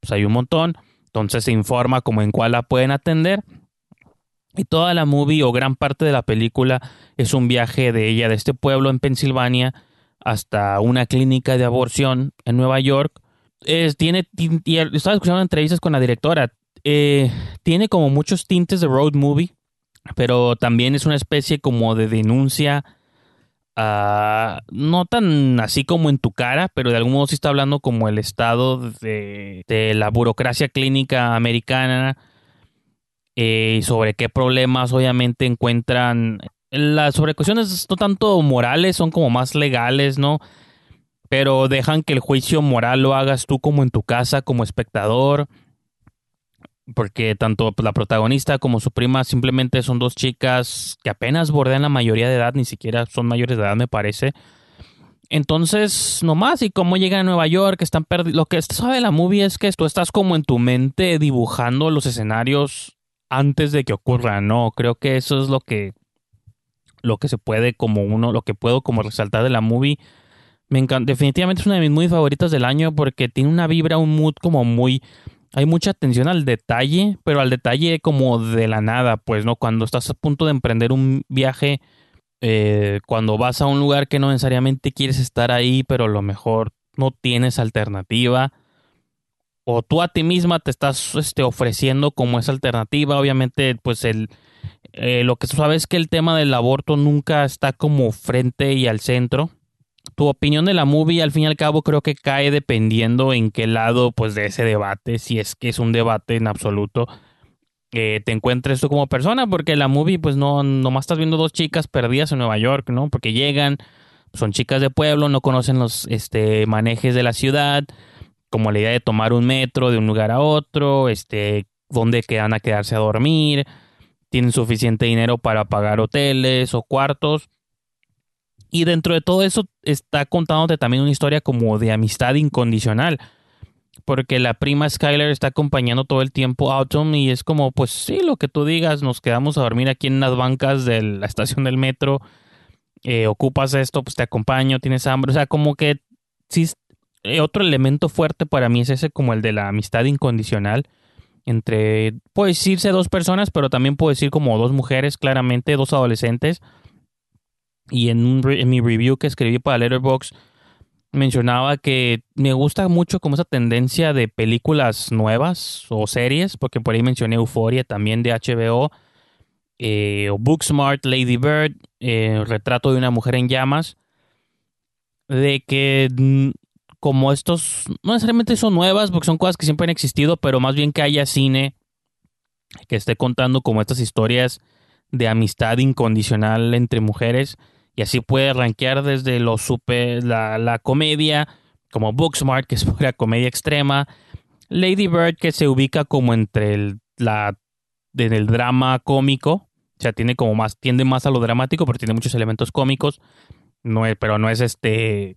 pues hay un montón. Entonces se informa como en cuál la pueden atender. Y toda la movie o gran parte de la película es un viaje de ella de este pueblo en Pensilvania hasta una clínica de aborción en Nueva York. Es, tiene, estaba escuchando entrevistas con la directora. Eh, tiene como muchos tintes de road movie, pero también es una especie como de denuncia. Uh, no tan así como en tu cara, pero de algún modo sí está hablando como el estado de, de la burocracia clínica americana, eh, sobre qué problemas obviamente encuentran las sobrecuestiones no tanto morales, son como más legales, ¿no? Pero dejan que el juicio moral lo hagas tú como en tu casa, como espectador. Porque tanto la protagonista como su prima simplemente son dos chicas que apenas bordean la mayoría de edad, ni siquiera son mayores de edad, me parece. Entonces, nomás, y cómo llegan a Nueva York, están perdidos. Lo que sabe la movie es que tú estás como en tu mente dibujando los escenarios antes de que ocurran, ¿no? Creo que eso es lo que lo que se puede como uno, lo que puedo como resaltar de la movie. Me encanta, definitivamente es una de mis movies favoritas del año porque tiene una vibra, un mood como muy... Hay mucha atención al detalle, pero al detalle como de la nada, pues, ¿no? Cuando estás a punto de emprender un viaje, eh, cuando vas a un lugar que no necesariamente quieres estar ahí, pero a lo mejor no tienes alternativa, o tú a ti misma te estás este, ofreciendo como esa alternativa, obviamente, pues el eh, lo que tú sabes es que el tema del aborto nunca está como frente y al centro. Tu opinión de la movie, al fin y al cabo, creo que cae dependiendo en qué lado, pues, de ese debate, si es que es un debate en absoluto, eh, te encuentres tú como persona, porque la movie, pues, no, nomás estás viendo dos chicas perdidas en Nueva York, ¿no? Porque llegan, son chicas de pueblo, no conocen los este, manejes de la ciudad, como la idea de tomar un metro de un lugar a otro, este, dónde quedan a quedarse a dormir, tienen suficiente dinero para pagar hoteles o cuartos. Y dentro de todo eso está contándote también una historia como de amistad incondicional. Porque la prima Skyler está acompañando todo el tiempo a Autumn y es como, pues sí, lo que tú digas, nos quedamos a dormir aquí en las bancas de la estación del metro, eh, ocupas esto, pues te acompaño, tienes hambre, o sea, como que sí, eh, otro elemento fuerte para mí es ese como el de la amistad incondicional entre, puede decirse dos personas, pero también puedo decir como dos mujeres, claramente, dos adolescentes. Y en, mi review que escribí para Letterboxd, mencionaba que me gusta mucho como esa tendencia de películas nuevas o series, porque por ahí mencioné Euphoria también de HBO, eh, o Booksmart, Lady Bird, eh, Retrato de una mujer en llamas, de que como estos, no necesariamente son nuevas, porque son cosas que siempre han existido, pero más bien que haya cine que esté contando como estas historias de amistad incondicional entre mujeres y así puede rankear desde lo super, la, comedia como Booksmart que es pura comedia extrema Lady Bird que se ubica como entre el, la en el drama cómico o sea tiene como más tiende más a lo dramático pero tiene muchos elementos cómicos no es, pero no es este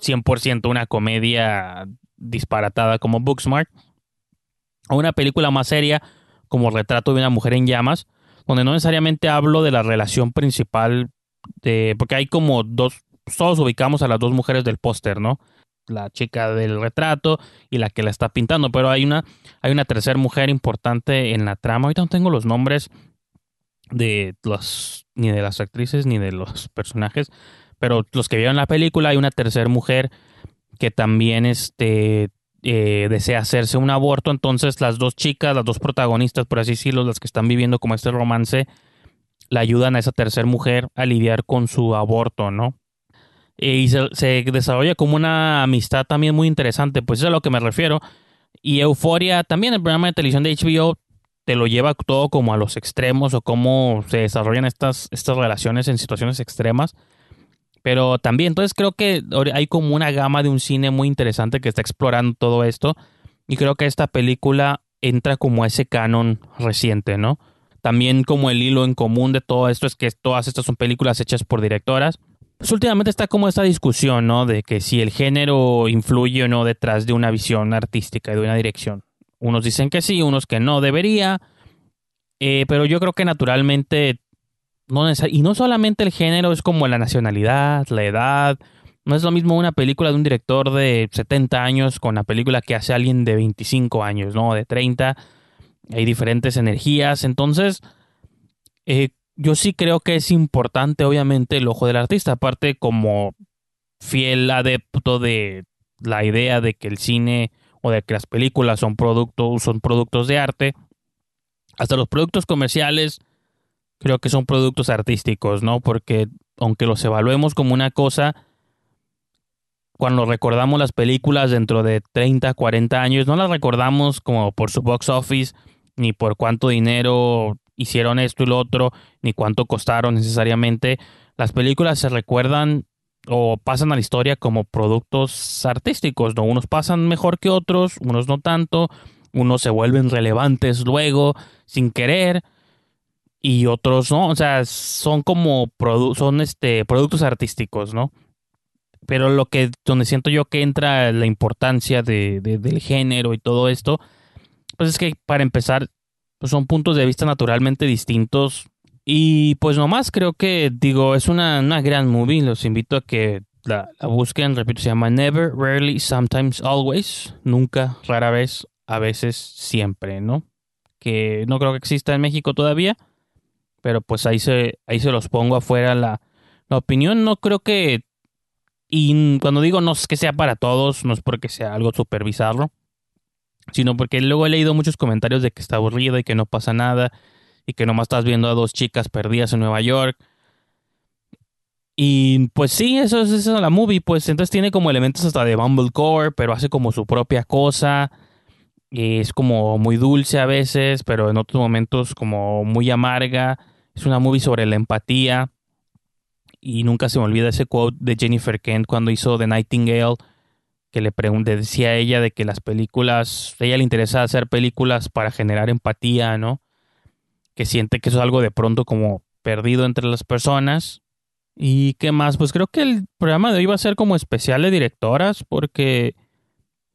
100% una comedia disparatada como Booksmart, o una película más seria como Retrato de una mujer en llamas, donde no necesariamente hablo de la relación principal, porque hay como dos, todos ubicamos a las dos mujeres del póster, ¿no? La chica del retrato y la que la está pintando, pero hay una, hay una tercera mujer importante en la trama. Ahorita no tengo los nombres de los, ni de las actrices ni de los personajes, pero los que vieron la película hay una tercera mujer que también este, eh, desea hacerse un aborto, entonces las dos chicas, las dos protagonistas, por así decirlo, las que están viviendo como este romance, le ayudan a esa tercera mujer a lidiar con su aborto, ¿no? Y se, desarrolla como una amistad también muy interesante, pues es a lo que me refiero. Y Euforia, también el programa de televisión de HBO te lo lleva todo como a los extremos o cómo se desarrollan estas, estas relaciones en situaciones extremas. Pero también, entonces creo que hay como una gama de un cine muy interesante que está explorando todo esto. Y creo que esta película entra como a ese canon reciente, ¿no? También como el hilo en común de todo esto es que todas estas son películas hechas por directoras. Pues últimamente está como esta discusión, ¿no? De que si el género influye o no detrás de una visión artística y de una dirección. Unos dicen que sí, unos que no debería. Eh, pero yo creo que naturalmente y no solamente el género, es como la nacionalidad, la edad. No es lo mismo una película de un director de 70 años con la película que hace alguien de 25 años, ¿no? De 30. Hay diferentes energías. Entonces, eh, yo sí creo que es importante, obviamente, el ojo del artista. Aparte, como fiel adepto de la idea de que el cine o de que las películas son productos, son productos de arte. Hasta los productos comerciales creo que son productos artísticos, ¿no? Porque aunque los evaluemos como una cosa, cuando recordamos las películas dentro de 30, 40 años, no las recordamos como por su box office, ni por cuánto dinero hicieron esto y lo otro, ni cuánto costaron necesariamente. Las películas se recuerdan o pasan a la historia como productos artísticos, ¿no? Unos pasan mejor que otros, unos no tanto, unos se vuelven relevantes luego, sin querer, y otros no, o sea, son como son este, productos artísticos, ¿no? Pero lo que, donde siento yo que entra la importancia de, del género y todo esto, pues es que para empezar, pues son puntos de vista naturalmente distintos. Y pues nomás creo que, digo, es una, una gran movie. Los invito a que la, la, busquen. Repito, se llama Never, Rarely, Sometimes, Always. Nunca, rara vez, a veces, siempre, ¿no? Que no creo que exista en México todavía. Pero pues ahí se, ahí se los pongo afuera la, la opinión. No creo que y cuando digo no es que sea para todos, no es porque sea algo supervisarlo, sino porque luego he leído muchos comentarios de que está aburrido y que no pasa nada y que nomás estás viendo a dos chicas perdidas en Nueva York. Y pues sí, eso es, eso la movie, pues entonces tiene como elementos hasta de Bumblecore, pero hace como su propia cosa. Es como muy dulce a veces, pero en otros momentos como muy amarga. Es una movie sobre la empatía y nunca se me olvida ese quote de Jennifer Kent cuando hizo The Nightingale, que le pregunté, decía ella de que las películas, a ella le interesa hacer películas para generar empatía, ¿no? Que siente que eso es algo de pronto como perdido entre las personas. ¿Y qué más? Pues creo que el programa de hoy va a ser como especial de directoras, porque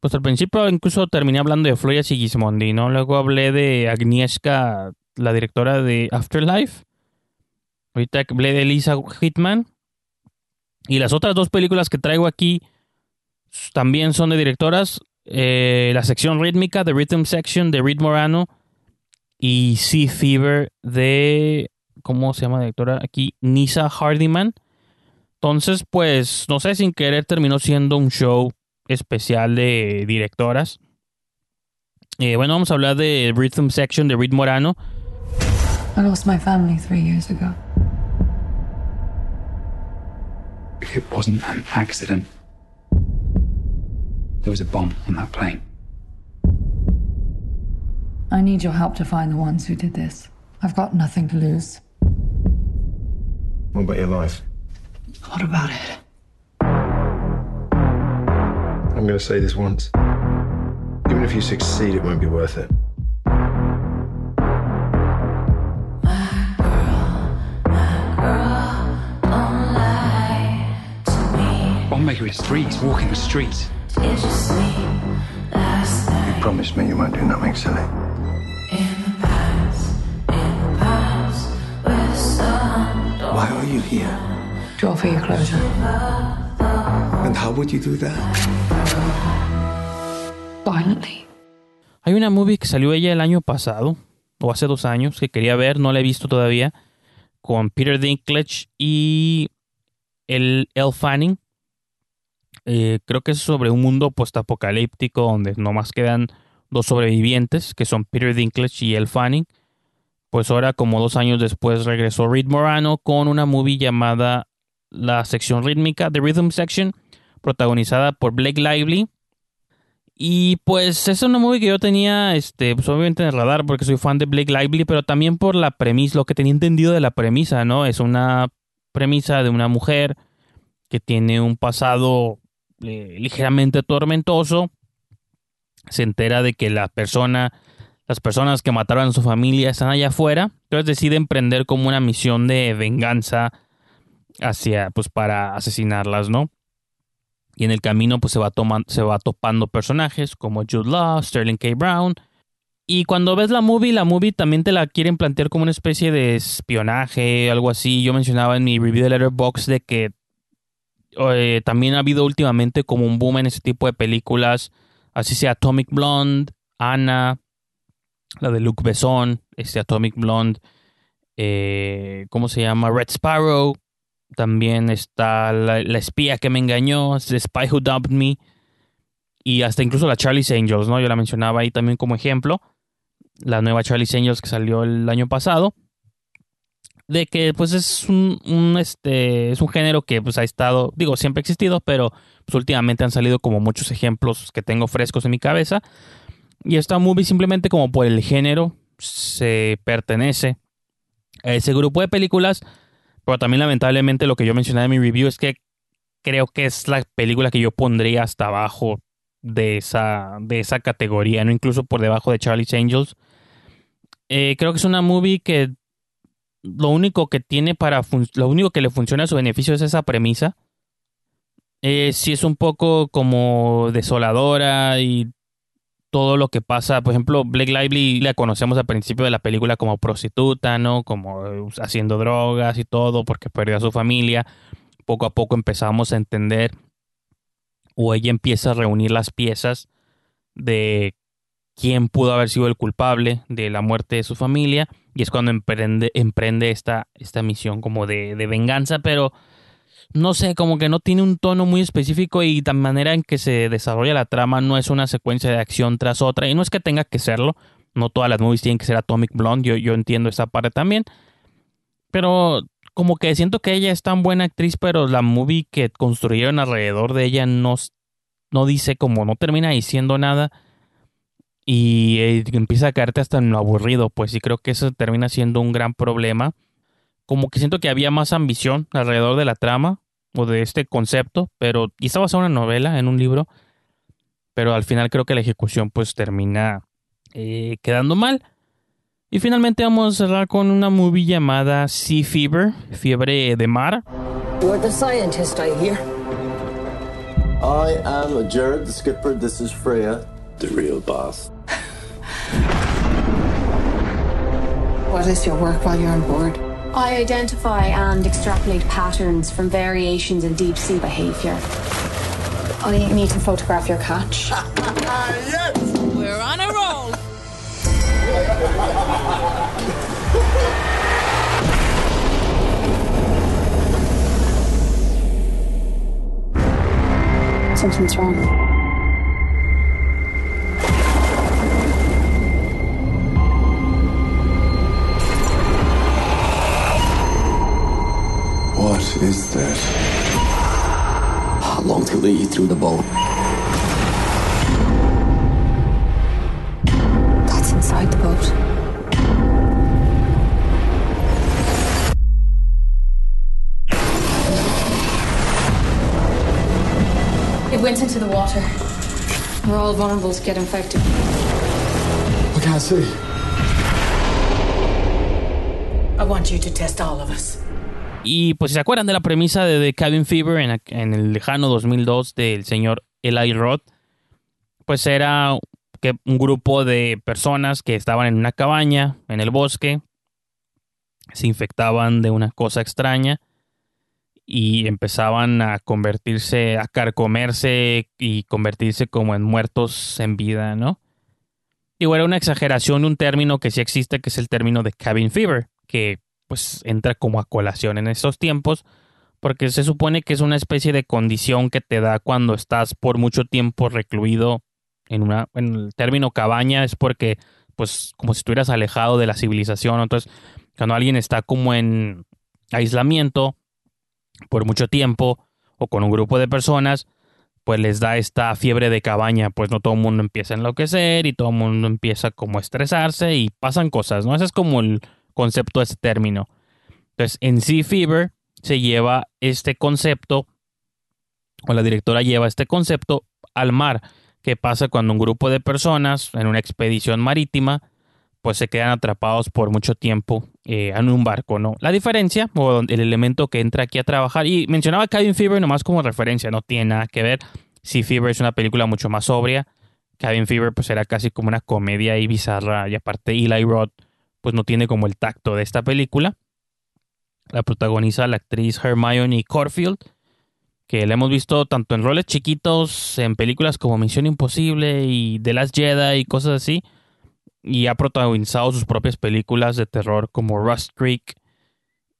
pues al principio incluso terminé hablando de Floria Sigismondi, ¿no? Luego hablé de Agnieszka, la directora de Afterlife. Ahorita hablé de Lisa Hitman. Y las otras dos películas que traigo aquí también son de directoras. Eh, la sección rítmica, The Rhythm Section, de Reed Morano. Y Sea Fever de. ¿Cómo se llama la directora? Aquí, Nisa Hardiman. Entonces, pues, no sé, sin querer terminó siendo un show especial de directoras. Eh, bueno, vamos a hablar de Rhythm Section de Reed Morano. I lost my family three years ago. It wasn't an accident. There was a bomb on that plane. I need your help to find the ones who did this. I've got nothing to lose. What about your life? What about it? I'm going to say this once. Even if you succeed, it won't be worth it. Bombmaker is free. He's walking the streets. You promised me you won't do nothing silly. Why are you here? To offer you closure. And how would you do that? Violently. Hay una movie que salió ella el año pasado, o hace dos años, que quería ver, no la he visto todavía, con Peter Dinklage y el Elle Fanning. Eh, creo que es sobre un mundo postapocalíptico donde nomás quedan dos sobrevivientes, que son Peter Dinklage y Elle Fanning. Pues ahora, como dos años después, regresó Reed Morano con una movie llamada La sección rítmica, The Rhythm Section, protagonizada por Blake Lively. Y pues es una movie que yo tenía, este, pues obviamente en el radar porque soy fan de Blake Lively, pero también por la premisa, lo que tenía entendido de la premisa, ¿no? Es una premisa de una mujer que tiene un pasado eh, ligeramente tormentoso. Se entera de que la persona, las personas que mataron a su familia están allá afuera. Entonces decide emprender como una misión de venganza hacia, pues para asesinarlas, ¿no? Y en el camino pues se va, se va topando personajes como Jude Law, Sterling K. Brown. Y cuando ves la movie, la movie también te la quieren plantear como una especie de espionaje, algo así. Yo mencionaba en mi review de Letterboxd de que eh, también ha habido últimamente como un boom en ese tipo de películas, así sea Atomic Blonde, Anna, la de Luke Besson, este Atomic Blonde, eh, ¿cómo se llama? Red Sparrow, también está la, espía que me engañó, The Spy Who Dumped Me, y hasta incluso la Charlie's Angels, ¿no? Yo la mencionaba ahí también como ejemplo, la nueva Charlie's Angels que salió el año pasado de que pues es un, este es un género que pues ha estado digo siempre ha existido pero pues últimamente han salido como muchos ejemplos que tengo frescos en mi cabeza y esta movie simplemente como por el género se pertenece ese grupo de películas. Pero también lamentablemente lo que yo mencioné en mi review es que creo que es la película que yo pondría hasta abajo de esa, de esa categoría, no incluso por debajo de Charlie's Angels. Eh, creo que es una movie que lo único que tiene para lo único que le funciona a su beneficio es esa premisa. Eh, sí es un poco como desoladora y todo lo que pasa. Por ejemplo, Blake Lively la conocemos al principio de la película como prostituta, ¿no? Como eh, haciendo drogas y todo porque perdió a su familia. Poco a poco empezamos a entender o ella empieza a reunir las piezas de quién pudo haber sido el culpable de la muerte de su familia y es cuando emprende, emprende esta, esta misión como de, venganza, pero no sé, como que no tiene un tono muy específico y la manera en que se desarrolla la trama no es una secuencia de acción tras otra. Y no es que tenga que serlo, no todas las movies tienen que ser Atomic Blonde, yo, yo entiendo esa parte también. Pero como que siento que ella es tan buena actriz, pero la movie que construyeron alrededor de ella no, no dice como, no termina diciendo nada. Y eh, empieza a caerte hasta en lo aburrido, pues sí creo que eso termina siendo un gran problema como que siento que había más ambición alrededor de la trama o de este concepto, pero y estaba basado en una novela, en un libro, pero al final creo que la ejecución pues termina eh, quedando mal. Y finalmente vamos a cerrar con una movie llamada Sea Fever, fiebre de mar. You're the scientist, I hear. I am Jared, the skipper. This is Freya, the real boss. What is your work while you're on board? I identify and extrapolate patterns from variations in deep sea behavior. I need to photograph your catch. yes! We're on a roll. Something's wrong. What is that? How long till they eat through the boat? That's inside the boat. It went into the water. We're all vulnerable to get infected. I can't see. I want you to test all of us. Y pues si se acuerdan de la premisa de The Cabin Fever en, el lejano 2002 del señor Eli Roth, pues era que un grupo de personas que estaban en una cabaña en el bosque, se infectaban de una cosa extraña y empezaban a convertirse, a carcomerse y convertirse como en muertos en vida, ¿no? Y era una exageración de un término que sí existe, que es el término de cabin fever, que pues entra como a colación en estos tiempos, porque se supone que es una especie de condición que te da cuando estás por mucho tiempo recluido en una, en el término cabaña es porque, pues, como si estuvieras alejado de la civilización, entonces, cuando alguien está como en aislamiento por mucho tiempo o con un grupo de personas, pues les da esta fiebre de cabaña, pues no todo el mundo empieza a enloquecer y todo el mundo empieza como a estresarse y pasan cosas, ¿no? Ese es como el, concepto de este término. Entonces, en Sea Fever se lleva este concepto, o la directora lleva este concepto al mar. ¿Qué pasa cuando un grupo de personas en una expedición marítima pues se quedan atrapados por mucho tiempo eh, en un barco, ¿no? La diferencia, o el elemento que entra aquí a trabajar, y mencionaba Cabin Fever nomás como referencia, no tiene nada que ver. Sea Fever es una película mucho más sobria. Cabin Fever pues era casi como una comedia y bizarra, y aparte Eli Roth pues no tiene como el tacto de esta película. La protagoniza la actriz Hermione Corfield, que la hemos visto tanto en roles chiquitos, en películas como Misión Imposible y The Last Jedi y cosas así, y ha protagonizado sus propias películas de terror como Rust Creek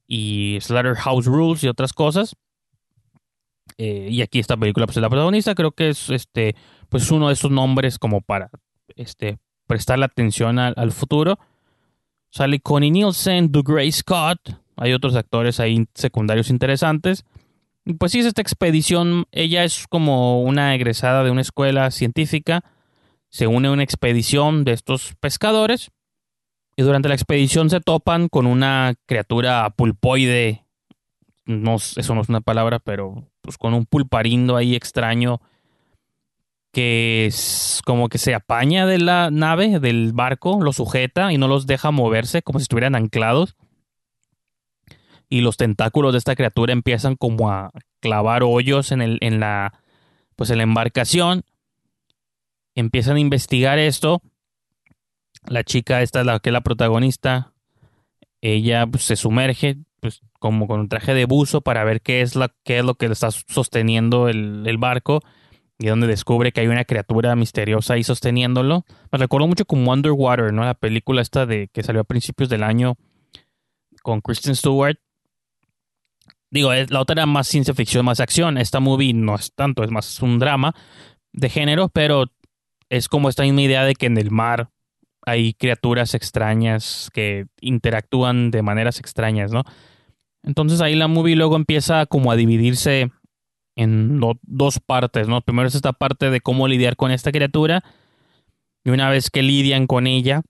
y Slaughterhouse Rules y otras cosas. Eh, y aquí esta película pues es la protagonista, creo que es este pues uno de esos nombres como para este prestarle atención al futuro. Sale Connie Nielsen, Doug Gray Scott. Hay otros actores ahí secundarios interesantes. Pues sí, es esta expedición. Ella es como una egresada de una escuela científica. Se une a una expedición de estos pescadores Y durante la expedición se topan con una criatura pulpoide. No, eso no es una palabra, pero pues con un pulparindo ahí extraño que como que se apaña de la nave, del barco, lo sujeta y no los deja moverse como si estuvieran anclados. Y los tentáculos de esta criatura empiezan como a clavar hoyos en, el, en la pues en la embarcación. Empiezan a investigar esto. La chica, esta es la que es la protagonista, ella pues, se sumerge pues, como con un traje de buzo para ver qué es, la, qué es lo que está sosteniendo el, el barco y donde descubre que hay una criatura misteriosa ahí sosteniéndolo. Me recuerdo mucho como Underwater, ¿no? La película esta de que salió a principios del año con Kristen Stewart. Digo, la otra era más ciencia ficción, más acción. Esta movie no es tanto, es más un drama de género, pero es como esta idea de que en el mar hay criaturas extrañas que interactúan de maneras extrañas, ¿no? Entonces ahí la movie luego empieza como a dividirse en dos partes, ¿no? Primero es esta parte de cómo lidiar con esta criatura y una vez que lidian con ella,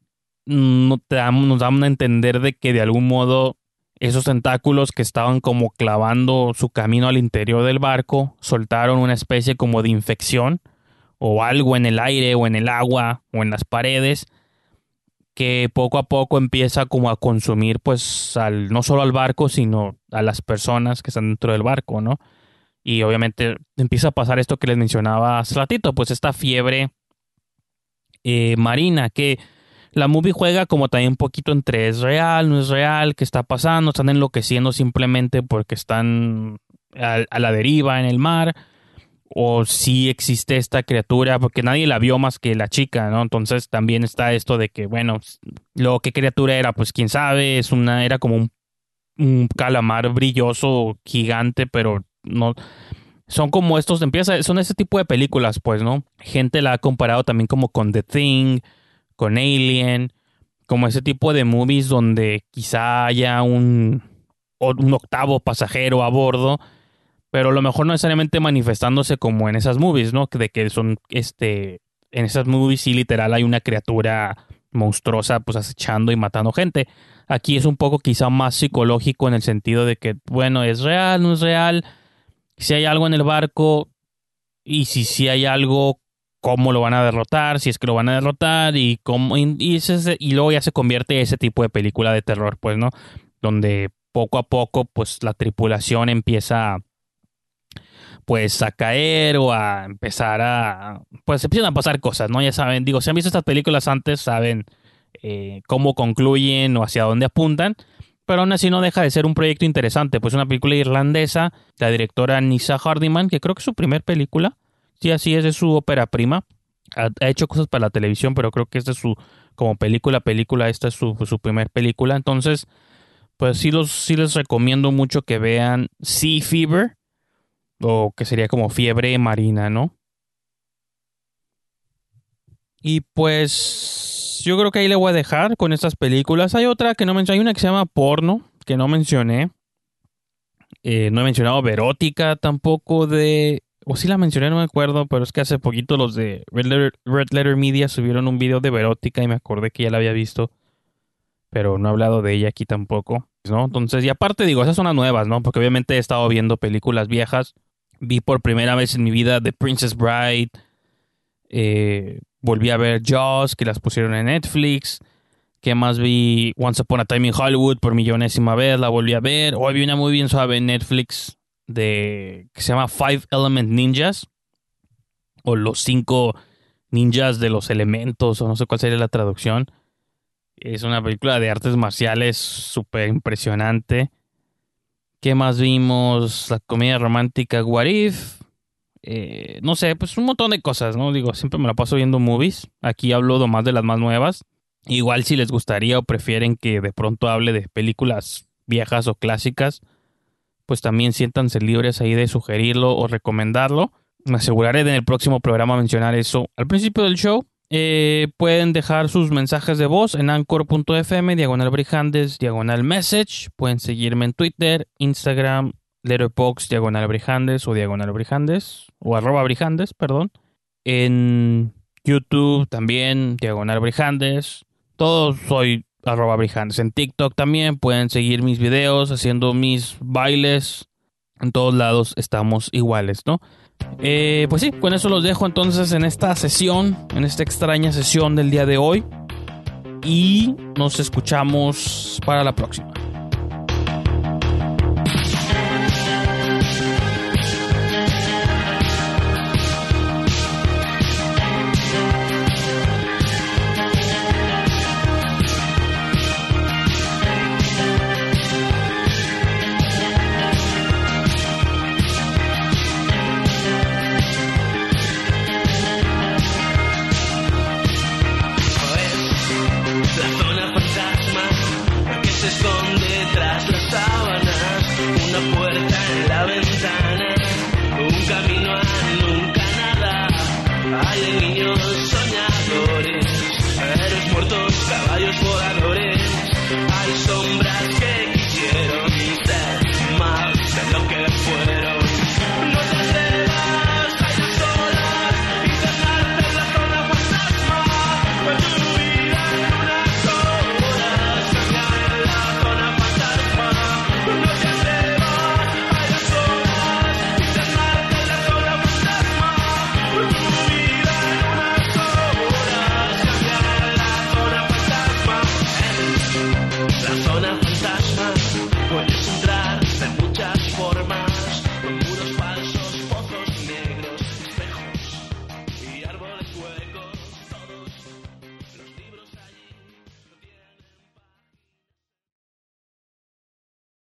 no te nos dan a entender de que de algún modo esos tentáculos que estaban como clavando su camino al interior del barco soltaron una especie como de infección o algo en el aire o en el agua o en las paredes que poco a poco empieza como a consumir pues al, no solo al barco sino a las personas que están dentro del barco, ¿no? Y obviamente empieza a pasar esto que les mencionaba hace ratito, pues esta fiebre eh, marina que la movie juega como también un poquito entre es real, no es real, qué está pasando, están enloqueciendo simplemente porque están a, la deriva en el mar, o si existe esta criatura, porque nadie la vio más que la chica, ¿no? Entonces también está esto de que, bueno, lo que criatura era, pues quién sabe, es una, era como un, un calamar brilloso, gigante, pero no son como estos empieza son ese tipo de películas pues no gente la ha comparado también como con The Thing con Alien como ese tipo de movies donde quizá haya un un octavo pasajero a bordo pero a lo mejor no necesariamente manifestándose como en esas movies no de que son este en esas movies sí literal hay una criatura monstruosa pues acechando y matando gente. Aquí es un poco quizá más psicológico en el sentido de que bueno es real no es real si hay algo en el barco y si, si hay algo, cómo lo van a derrotar, si es que lo van a derrotar y cómo y, y luego ya se convierte ese tipo de película de terror, pues, ¿no? Donde poco a poco, pues, la tripulación empieza pues a caer o a empezar a pues empiezan a pasar cosas, ¿no? Ya saben, digo, si han visto estas películas antes, saben eh, cómo concluyen o hacia dónde apuntan pero aún así no deja de ser un proyecto interesante, pues una película irlandesa, la directora Nisa Hardiman, que creo que es su primer película, sí, así es, de su ópera prima, ha, hecho cosas para la televisión, pero creo que esta es su, como película, película, esta es su, su película, entonces, pues sí, los, sí les recomiendo mucho que vean Sea Fever, o que sería como fiebre marina, ¿no? Y pues yo creo que ahí le voy a dejar con estas películas. Hay otra que no mencioné, hay una que se llama Porno, que no mencioné. Eh, no he mencionado Verótica tampoco de... O sí la mencioné, no me acuerdo, pero es que hace poquito los de Red Letter, Media subieron un video de Verótica y me acordé que ya la había visto. Pero no he hablado de ella aquí tampoco, ¿no? Entonces, y aparte digo, esas son las nuevas, ¿no? Porque obviamente he estado viendo películas viejas. Vi por primera vez en mi vida The Princess Bride, eh, volví a ver Jaws, que las pusieron en Netflix. Que más vi Once Upon a Time in Hollywood por millonésima vez, la volví a ver. Hoy vi una muy bien suave en Netflix de que se llama Five Element Ninjas. O los cinco ninjas de los elementos, o no sé cuál sería la traducción. Es una película de artes marciales súper impresionante. ¿Qué más vimos? La comedia romántica What If. Eh, no sé, pues un montón de cosas, ¿no? Digo, siempre me la paso viendo movies. Aquí hablo más de las más nuevas. Igual si les gustaría o prefieren que de pronto hable de películas viejas o clásicas, pues también siéntanse libres ahí de sugerirlo o recomendarlo. Me aseguraré de en el próximo programa mencionar eso al principio del show. Eh, pueden dejar sus mensajes de voz en anchor.fm, diagonal brijandes, diagonal message. Pueden seguirme en Twitter, Instagram, Letterboxd, diagonal brijandes o diagonal brijandes o arroba brijandes, perdón. En YouTube también, diagonal brijandes. Todos soy arroba Brijandes. En TikTok también pueden seguir mis videos haciendo mis bailes. En todos lados estamos iguales, ¿no? Eh, pues sí, con eso los dejo entonces en esta sesión, en esta extraña sesión del día de hoy. Y nos escuchamos para la próxima.